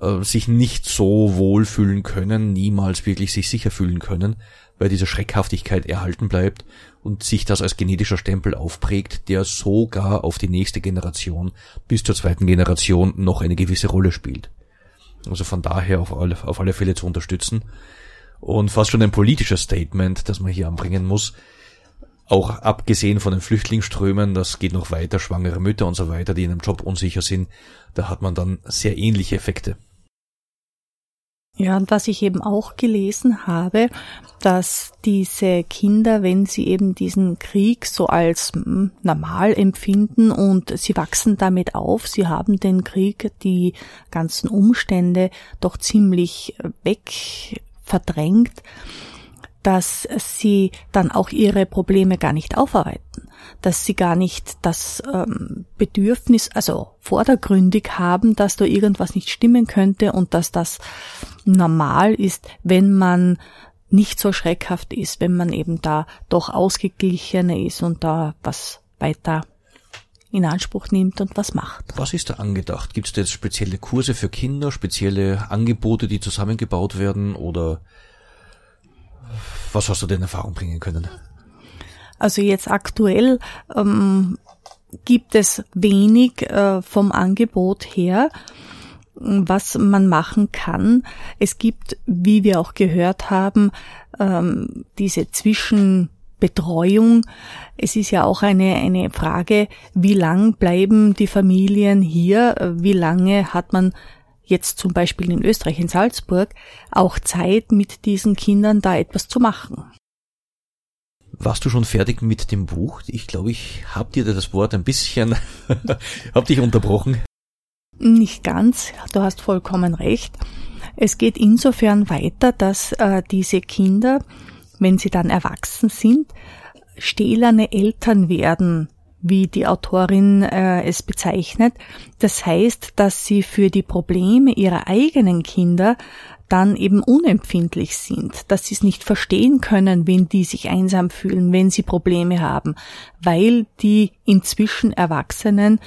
äh, sich nicht so wohl fühlen können, niemals wirklich sich sicher fühlen können, weil diese Schreckhaftigkeit erhalten bleibt und sich das als genetischer Stempel aufprägt, der sogar auf die nächste Generation bis zur zweiten Generation noch eine gewisse Rolle spielt. Also von daher auf alle, auf alle Fälle zu unterstützen. Und fast schon ein politisches Statement, das man hier anbringen muss. Auch abgesehen von den Flüchtlingsströmen, das geht noch weiter, schwangere Mütter und so weiter, die in einem Job unsicher sind, da hat man dann sehr ähnliche Effekte. Ja, und was ich eben auch gelesen habe, dass diese Kinder, wenn sie eben diesen Krieg so als hm, normal empfinden und sie wachsen damit auf, sie haben den Krieg, die ganzen Umstände doch ziemlich weg verdrängt, dass sie dann auch ihre Probleme gar nicht aufarbeiten dass sie gar nicht das ähm, Bedürfnis, also vordergründig haben, dass da irgendwas nicht stimmen könnte und dass das normal ist, wenn man nicht so schreckhaft ist, wenn man eben da doch ausgeglichener ist und da was weiter in Anspruch nimmt und was macht. Was ist da angedacht? Gibt es jetzt spezielle Kurse für Kinder, spezielle Angebote, die zusammengebaut werden oder was hast du denn in Erfahrung bringen können? Also jetzt aktuell ähm, gibt es wenig äh, vom Angebot her, was man machen kann. Es gibt, wie wir auch gehört haben, ähm, diese Zwischenbetreuung. Es ist ja auch eine, eine Frage, wie lang bleiben die Familien hier, wie lange hat man jetzt zum Beispiel in Österreich, in Salzburg, auch Zeit, mit diesen Kindern da etwas zu machen. Warst du schon fertig mit dem Buch? Ich glaube, ich habe dir das Wort ein bisschen, hab dich unterbrochen. Nicht ganz, du hast vollkommen recht. Es geht insofern weiter, dass äh, diese Kinder, wenn sie dann erwachsen sind, stählerne Eltern werden, wie die Autorin äh, es bezeichnet. Das heißt, dass sie für die Probleme ihrer eigenen Kinder dann eben unempfindlich sind, dass sie es nicht verstehen können, wenn die sich einsam fühlen, wenn sie Probleme haben, weil die inzwischen Erwachsenen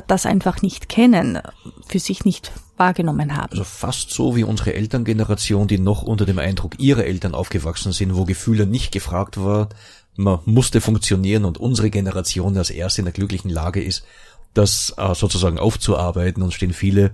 das einfach nicht kennen, für sich nicht wahrgenommen haben. Also fast so wie unsere Elterngeneration, die noch unter dem Eindruck ihrer Eltern aufgewachsen sind, wo Gefühle nicht gefragt war, man musste funktionieren und unsere Generation als erste in der glücklichen Lage ist, das äh, sozusagen aufzuarbeiten und stehen viele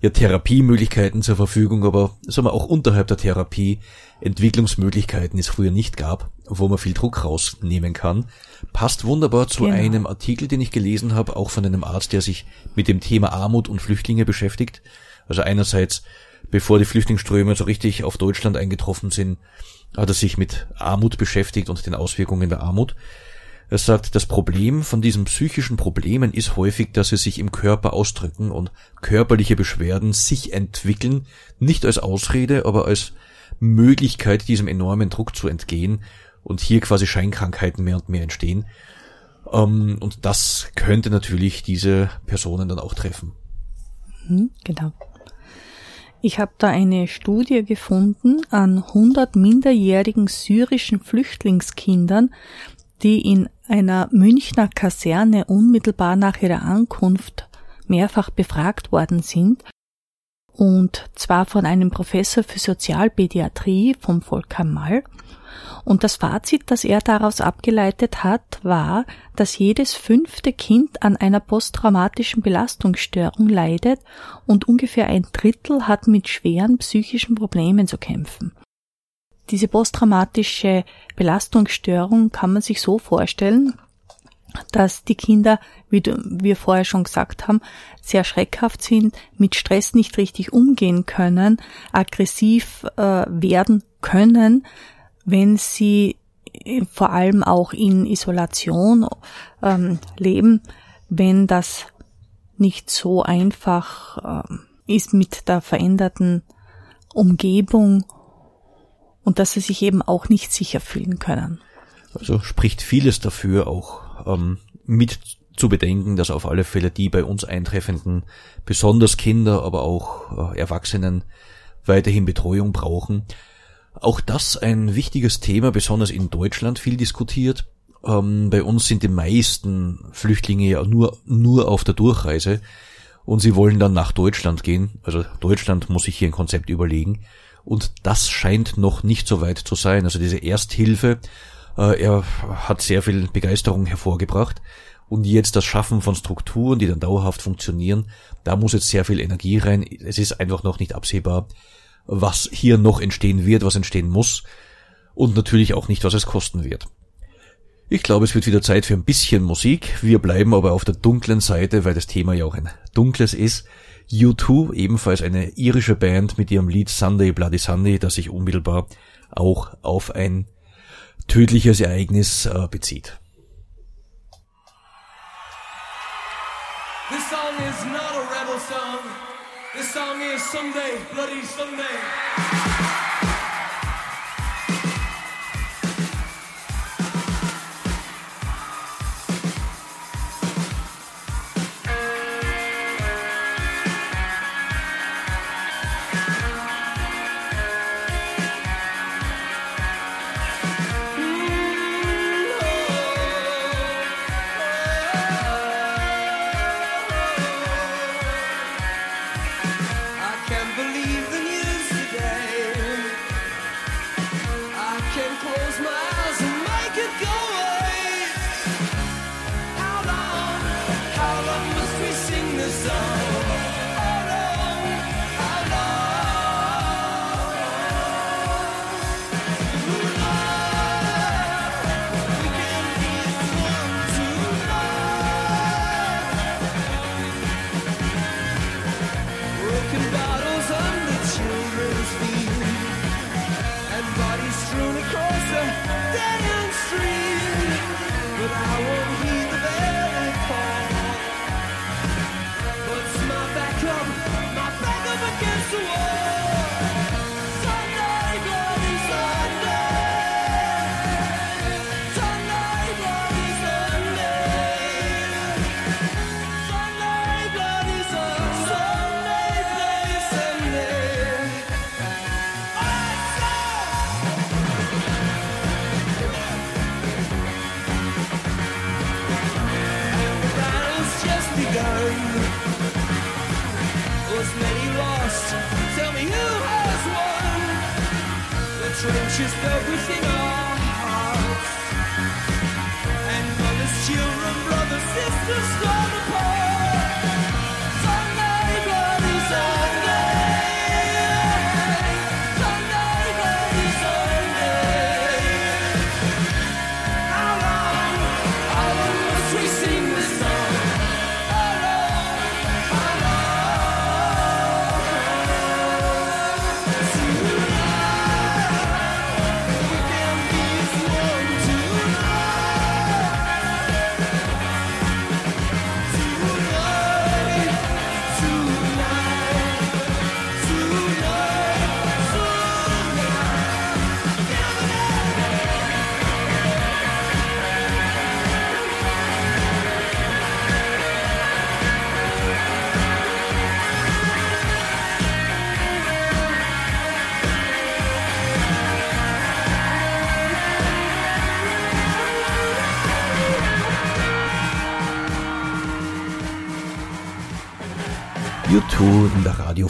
ja Therapiemöglichkeiten zur Verfügung, aber sagen wir auch unterhalb der Therapie Entwicklungsmöglichkeiten es früher nicht gab, wo man viel Druck rausnehmen kann. Passt wunderbar zu genau. einem Artikel, den ich gelesen habe, auch von einem Arzt, der sich mit dem Thema Armut und Flüchtlinge beschäftigt. Also einerseits, bevor die Flüchtlingsströme so richtig auf Deutschland eingetroffen sind, hat er sich mit Armut beschäftigt und den Auswirkungen der Armut. Er sagt, das Problem von diesen psychischen Problemen ist häufig, dass sie sich im Körper ausdrücken und körperliche Beschwerden sich entwickeln, nicht als Ausrede, aber als Möglichkeit, diesem enormen Druck zu entgehen und hier quasi Scheinkrankheiten mehr und mehr entstehen. Ähm, und das könnte natürlich diese Personen dann auch treffen. Mhm, genau. Ich habe da eine Studie gefunden an 100 minderjährigen syrischen Flüchtlingskindern, die in einer Münchner Kaserne unmittelbar nach ihrer Ankunft mehrfach befragt worden sind, und zwar von einem Professor für Sozialpädiatrie vom Volker Mall. Und das Fazit, das er daraus abgeleitet hat, war, dass jedes fünfte Kind an einer posttraumatischen Belastungsstörung leidet und ungefähr ein Drittel hat mit schweren psychischen Problemen zu kämpfen. Diese posttraumatische Belastungsstörung kann man sich so vorstellen, dass die Kinder, wie wir vorher schon gesagt haben, sehr schreckhaft sind, mit Stress nicht richtig umgehen können, aggressiv äh, werden können, wenn sie äh, vor allem auch in Isolation ähm, leben, wenn das nicht so einfach äh, ist mit der veränderten Umgebung und dass sie sich eben auch nicht sicher fühlen können. Also spricht vieles dafür auch ähm, mit zu bedenken, dass auf alle Fälle die bei uns eintreffenden, besonders Kinder, aber auch äh, Erwachsenen weiterhin Betreuung brauchen. Auch das ein wichtiges Thema, besonders in Deutschland viel diskutiert. Ähm, bei uns sind die meisten Flüchtlinge ja nur, nur auf der Durchreise und sie wollen dann nach Deutschland gehen. Also Deutschland muss sich hier ein Konzept überlegen. Und das scheint noch nicht so weit zu sein. Also diese Ersthilfe, äh, er hat sehr viel Begeisterung hervorgebracht. Und jetzt das Schaffen von Strukturen, die dann dauerhaft funktionieren, da muss jetzt sehr viel Energie rein. Es ist einfach noch nicht absehbar, was hier noch entstehen wird, was entstehen muss. Und natürlich auch nicht, was es kosten wird. Ich glaube, es wird wieder Zeit für ein bisschen Musik. Wir bleiben aber auf der dunklen Seite, weil das Thema ja auch ein dunkles ist. U2, ebenfalls eine irische Band mit ihrem Lied Sunday Bloody Sunday, das sich unmittelbar auch auf ein tödliches Ereignis äh, bezieht. This song is not. This song is Sunday Bloody Sunday.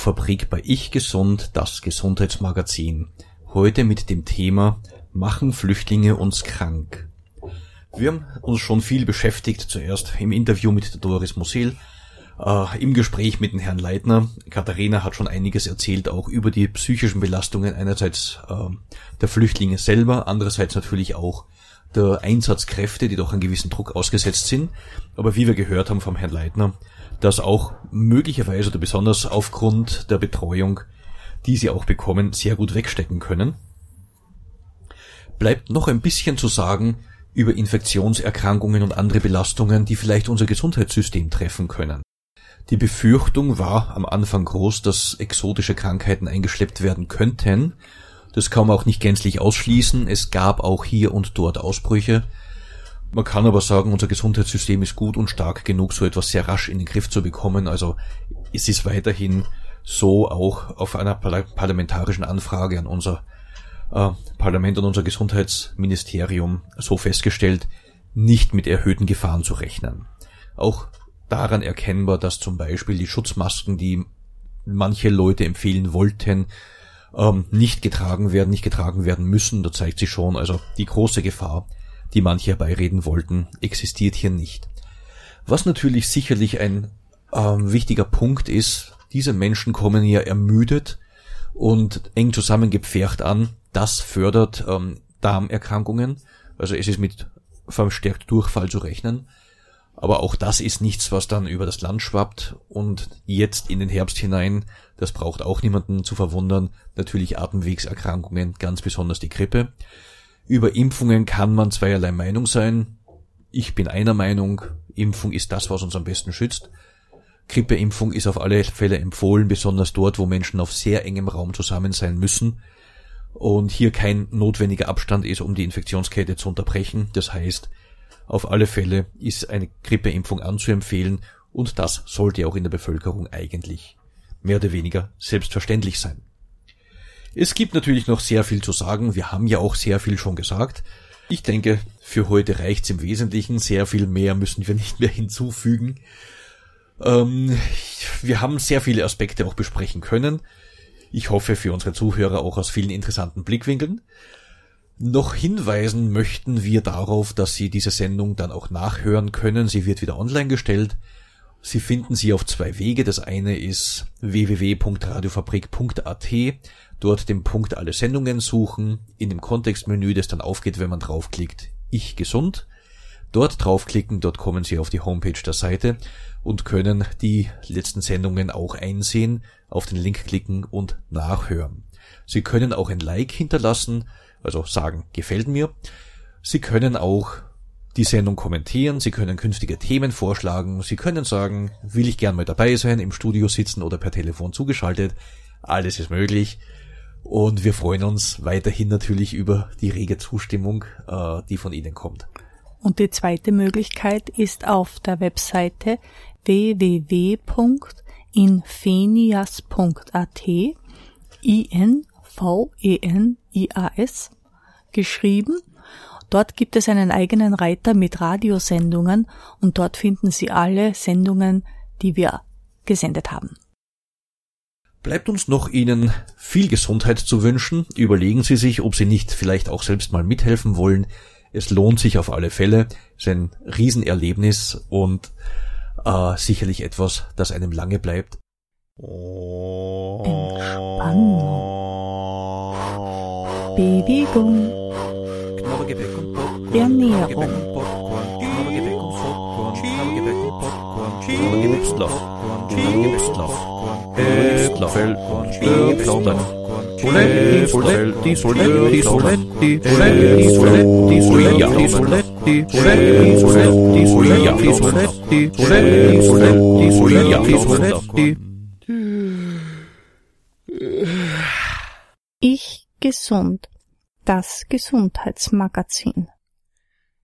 Radiofabrik bei Ich Gesund, das Gesundheitsmagazin. Heute mit dem Thema Machen Flüchtlinge uns krank? Wir haben uns schon viel beschäftigt, zuerst im Interview mit Doris Mosel, äh, im Gespräch mit dem Herrn Leitner. Katharina hat schon einiges erzählt, auch über die psychischen Belastungen einerseits äh, der Flüchtlinge selber, andererseits natürlich auch der Einsatzkräfte, die doch einen gewissen Druck ausgesetzt sind. Aber wie wir gehört haben vom Herrn Leitner, dass auch möglicherweise oder besonders aufgrund der Betreuung, die sie auch bekommen, sehr gut wegstecken können. Bleibt noch ein bisschen zu sagen über Infektionserkrankungen und andere Belastungen, die vielleicht unser Gesundheitssystem treffen können. Die Befürchtung war am Anfang groß, dass exotische Krankheiten eingeschleppt werden könnten. Das kann man auch nicht gänzlich ausschließen. Es gab auch hier und dort Ausbrüche. Man kann aber sagen, unser Gesundheitssystem ist gut und stark genug, so etwas sehr rasch in den Griff zu bekommen. Also es ist weiterhin so auch auf einer parla- parlamentarischen Anfrage an unser äh, Parlament und unser Gesundheitsministerium so festgestellt, nicht mit erhöhten Gefahren zu rechnen. Auch daran erkennbar, dass zum Beispiel die Schutzmasken, die manche Leute empfehlen wollten, ähm, nicht getragen werden, nicht getragen werden müssen. Da zeigt sich schon, also die große Gefahr, die manche herbeireden wollten, existiert hier nicht. Was natürlich sicherlich ein ähm, wichtiger Punkt ist, diese Menschen kommen ja ermüdet und eng zusammengepfercht an. Das fördert ähm, Darmerkrankungen. Also es ist mit verstärkt Durchfall zu rechnen. Aber auch das ist nichts, was dann über das Land schwappt und jetzt in den Herbst hinein, das braucht auch niemanden zu verwundern, natürlich Atemwegserkrankungen, ganz besonders die Grippe. Über Impfungen kann man zweierlei Meinung sein. Ich bin einer Meinung, Impfung ist das, was uns am besten schützt. Grippeimpfung ist auf alle Fälle empfohlen, besonders dort, wo Menschen auf sehr engem Raum zusammen sein müssen und hier kein notwendiger Abstand ist, um die Infektionskette zu unterbrechen. Das heißt, auf alle Fälle ist eine Grippeimpfung anzuempfehlen und das sollte auch in der Bevölkerung eigentlich mehr oder weniger selbstverständlich sein. Es gibt natürlich noch sehr viel zu sagen. Wir haben ja auch sehr viel schon gesagt. Ich denke, für heute reicht's im Wesentlichen. Sehr viel mehr müssen wir nicht mehr hinzufügen. Ähm, wir haben sehr viele Aspekte auch besprechen können. Ich hoffe für unsere Zuhörer auch aus vielen interessanten Blickwinkeln. Noch hinweisen möchten wir darauf, dass Sie diese Sendung dann auch nachhören können. Sie wird wieder online gestellt. Sie finden sie auf zwei Wege. Das eine ist www.radiofabrik.at. Dort den Punkt alle Sendungen suchen. In dem Kontextmenü, das dann aufgeht, wenn man draufklickt, ich gesund. Dort draufklicken, dort kommen Sie auf die Homepage der Seite und können die letzten Sendungen auch einsehen, auf den Link klicken und nachhören. Sie können auch ein Like hinterlassen, also sagen, gefällt mir. Sie können auch die Sendung kommentieren, Sie können künftige Themen vorschlagen, Sie können sagen, will ich gern mal dabei sein, im Studio sitzen oder per Telefon zugeschaltet. Alles ist möglich. Und wir freuen uns weiterhin natürlich über die rege Zustimmung, äh, die von Ihnen kommt. Und die zweite Möglichkeit ist auf der Webseite www.infenias.at I-N-V-E-N-I-A-S geschrieben. Dort gibt es einen eigenen Reiter mit Radiosendungen und dort finden Sie alle Sendungen, die wir gesendet haben. Bleibt uns noch Ihnen viel Gesundheit zu wünschen. Überlegen Sie sich, ob Sie nicht vielleicht auch selbst mal mithelfen wollen. Es lohnt sich auf alle Fälle. Es ist ein Riesenerlebnis und äh, sicherlich etwas, das einem lange bleibt. Entspannung. Bewegung. Ernährung. Popcorn. Knabbergebäck und Popcorn. Knabbergebäck und Popcorn. Hörplaudern. Soletti, Soletti, Soletti, Soletti, Soletti, Soletti, Soletti, Soletti, Soletti, Soletti, Soletti, Soletti, Soletti, Soletti, Soletti, Soletti. Ich gesund. Das Gesundheitsmagazin.